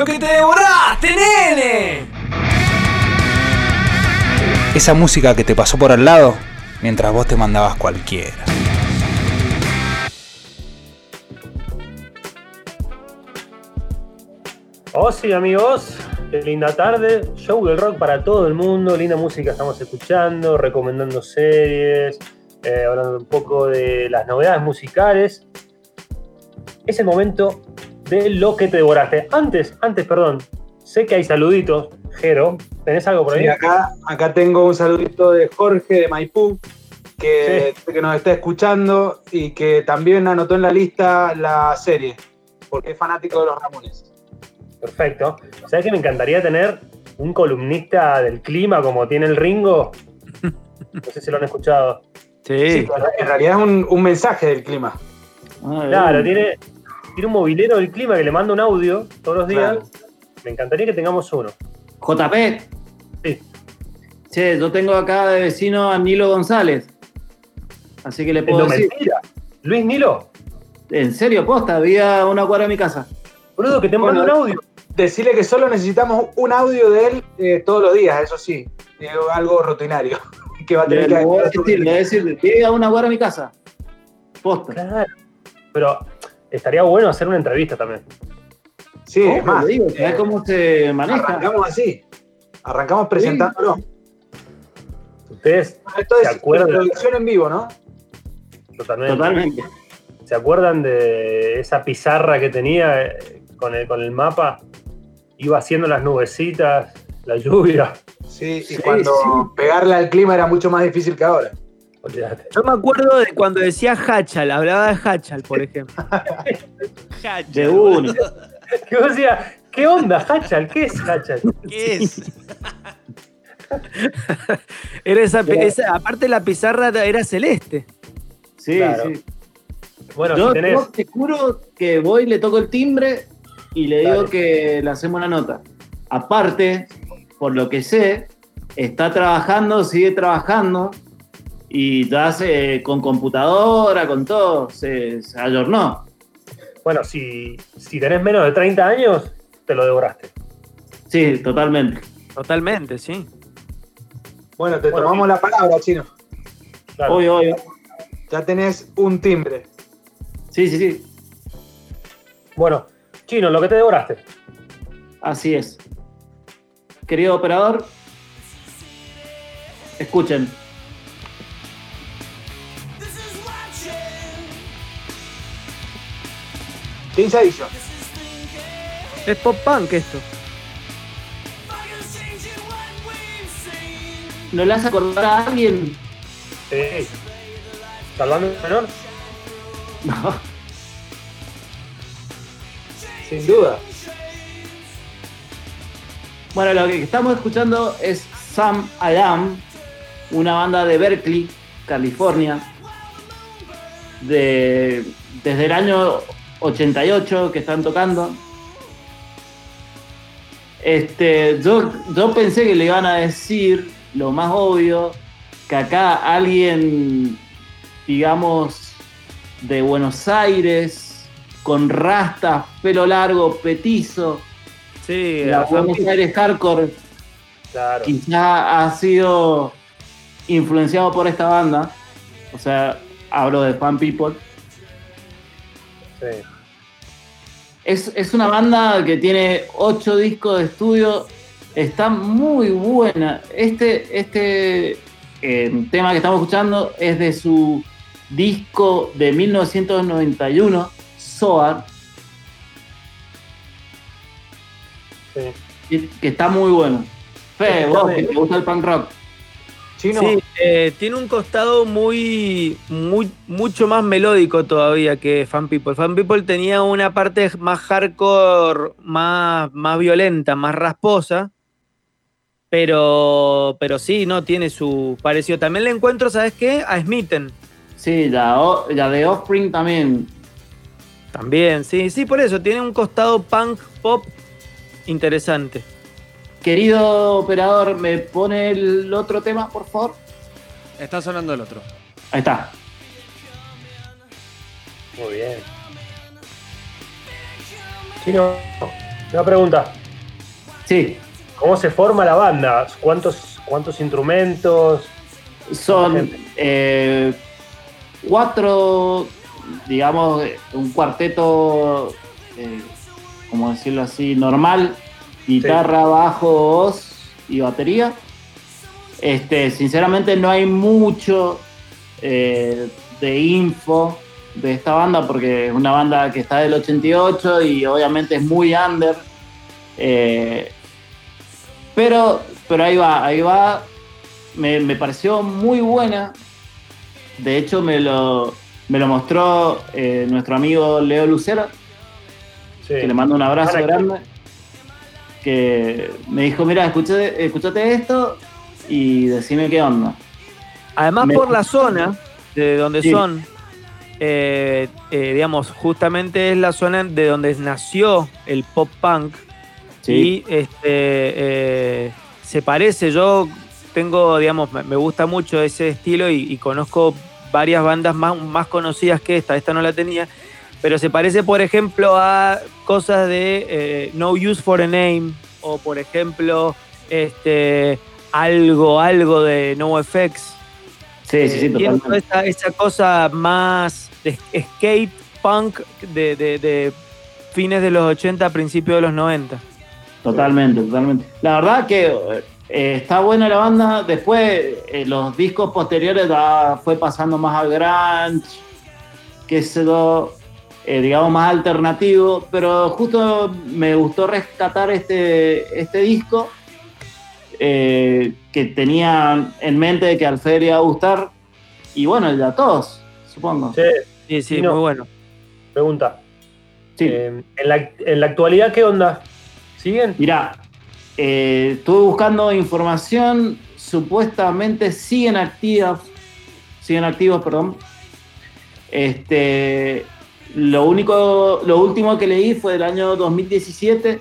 ¡Lo que te devoraste, nene! Esa música que te pasó por al lado mientras vos te mandabas cualquiera. Oh sí amigos, qué linda tarde, show del rock para todo el mundo, linda música estamos escuchando, recomendando series, eh, hablando un poco de las novedades musicales. Es el momento de lo que te devoraste. Antes, antes, perdón, sé que hay saluditos, Jero, ¿tenés algo por ahí? Sí, acá, acá tengo un saludito de Jorge de Maipú, que, que nos está escuchando y que también anotó en la lista la serie, porque es fanático de los Ramones. Perfecto. ¿Sabes que me encantaría tener un columnista del clima como tiene el Ringo? No sé si lo han escuchado. Sí, en realidad es un, un mensaje del clima. Claro, tiene, tiene un movilero del clima que le manda un audio todos los días. Me encantaría que tengamos uno. JP. Sí. Che, yo tengo acá de vecino a Nilo González. Así que le puedo No, decir. mentira. Luis Nilo, En serio, posta, había una cuadra en mi casa. boludo, que te manda Bueno, un audio. Decirle que solo necesitamos un audio de él eh, todos los días, eso sí, eh, algo rutinario. que va a tener Le, que le voy a decir, le voy a decir, llega una cuadra en mi casa. Posta. Claro. Pero estaría bueno hacer una entrevista también. Sí, es más, digo, ¿sabés eh, cómo se maneja? arrancamos así. Arrancamos presentándolo. Ustedes Esto ¿Se es acuerdan? producción en vivo, ¿no? totalmente. Totalmente. ¿Se acuerdan de esa pizarra que tenía eh, con el, con el mapa? Iba haciendo las nubecitas, la lluvia. Sí, y Sí, cuando sí. pegarle al clima era mucho más difícil que ahora. Olvídate. Yo me acuerdo de cuando decía Hachal, hablaba de Hachal, por ejemplo. De uno. Que vos decías, ¿qué onda, Hachal? ¿Qué es Hachal? ¿Qué es? Era esa, esa- aparte la pizarra era celeste. Sí, Claro. sí. Bueno, yo, si tenés. yo te juro que voy, le toco el timbre y le digo Dale. que le hacemos una nota. Aparte, por lo que sé, está trabajando, sigue trabajando y ya se, con computadora, con todo, se, se ayornó. Bueno, si, si tenés menos de 30 años, te lo devoraste. Sí, totalmente. Totalmente, sí. Bueno, te Bueno, tomamos la palabra, chino. Claro. Obvio, obvio. Ya tenés un timbre. Sí, sí, sí. Bueno, Chino, lo que te devoraste. Así es. Querido operador, escuchen. ¿Qué Edition. Es pop punk esto. ¿No le hace acordar a alguien? Sí. ¿Salvando el menor? No. Sin duda. Bueno, lo que estamos escuchando es Sam Adam, una banda de Berkeley, California, de, desde el año 88 que están tocando. Este, yo, yo pensé que le iban a decir lo más obvio, que acá alguien, digamos, de Buenos Aires, con rastas, pelo largo, petizo, Sí, la Buenos. Aires Hardcore Claro. quizá ha sido influenciado por esta banda. O sea, hablo de Fan People. Sí. Es, es una banda que tiene ocho discos de estudio. Está muy buena. Este, este eh, tema que estamos escuchando es de su disco de 1991, Soar, sí. que que está muy bueno. Fe, vos que te gusta el punk rock. Chino. Sí, eh, tiene un costado muy, muy, mucho más melódico todavía que Fan People. Fan People tenía una parte más hardcore, más, más violenta, más rasposa. Pero, pero sí, no, tiene su parecido. También le encuentro, ¿sabes qué? A Smithen. Sí, la, la de Offspring también. También, sí, sí, por eso. Tiene un costado punk pop interesante. Querido operador, ¿me pone el otro tema, por favor? Está sonando el otro. Ahí está. Muy bien. Chino, Una pregunta. Sí, ¿Cómo se forma la banda? ¿Cuántos, cuántos instrumentos? son eh, cuatro, digamos, un cuarteto, eh, como decirlo así, normal, guitarra, bajo, voz y batería. Este, sinceramente no hay mucho eh, de info de esta banda porque es una banda que está del 88 y obviamente es muy under. Eh, pero, pero ahí va, ahí va. Me, me pareció muy buena. De hecho, me lo, me lo mostró eh, nuestro amigo Leo Lucero, Sí. que le mando un abrazo grande. Que me dijo: Mira, escuchate, escuchate esto y decime qué onda. Además, Me- por la zona de donde Sí. son, eh, eh, digamos, justamente es la zona de donde nació el pop punk. Y este, eh, se parece, yo tengo, digamos, me- me gusta mucho ese estilo y, y conozco varias bandas más, más conocidas que esta, esta no la tenía, pero se parece, por ejemplo, a cosas de eh, No Use for a Name o, por ejemplo, este, algo, algo de NoFX. Sí, sí, sí, Eh, totalmente. esa, esa cosa más de skate punk de, de- de fines de los 80, principios de los 90. Totalmente, totalmente. La verdad que eh, está buena la banda. Después, eh, los discos posteriores ya fue pasando más al grunge, que se lo, eh, digamos, más alternativo. Pero justo me gustó rescatar este, este disco eh, que tenía en mente que al Fede le iba a gustar. Y bueno, el de a todos, supongo. Sí, sí, no. muy bueno. pregunta. Sí. Eh, en, la, en la actualidad, ¿qué onda? ¿Siguen? Mirá, eh, estuve buscando información, supuestamente siguen activas, siguen activos, perdón. Este, lo único, lo último que leí fue del año 2017,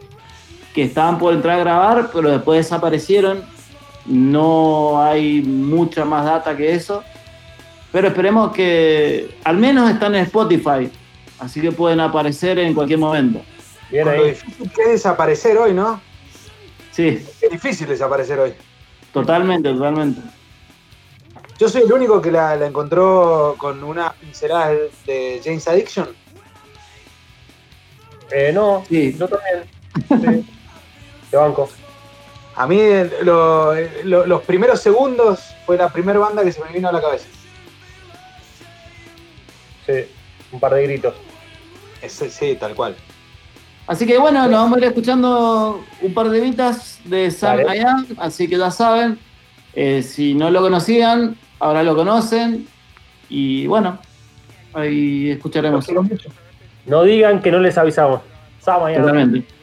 que estaban por entrar a grabar, pero después desaparecieron. No hay mucha más data que eso. Pero esperemos que al menos están en Spotify, así que pueden aparecer en cualquier momento. Bien lo ahí. difícil que es desaparecer hoy, ¿no? Sí, Es difícil desaparecer hoy. totalmente, totalmente. Yo soy el único que la, la encontró con una pincelada de James Addiction. Eh, no, Sí. yo también. Sí. Te banco. A mí el- lo- lo- los primeros segundos fue la primera banda que se me vino a la cabeza. Sí, un par de gritos. Ese- sí, tal cual. Así que bueno, nos vamos a ir escuchando un par de vitas de Sam Dale. I Am, así que ya saben, eh, si no lo conocían, ahora lo conocen y bueno, ahí escucharemos. No digan que no les avisamos. Ya. Totalmente.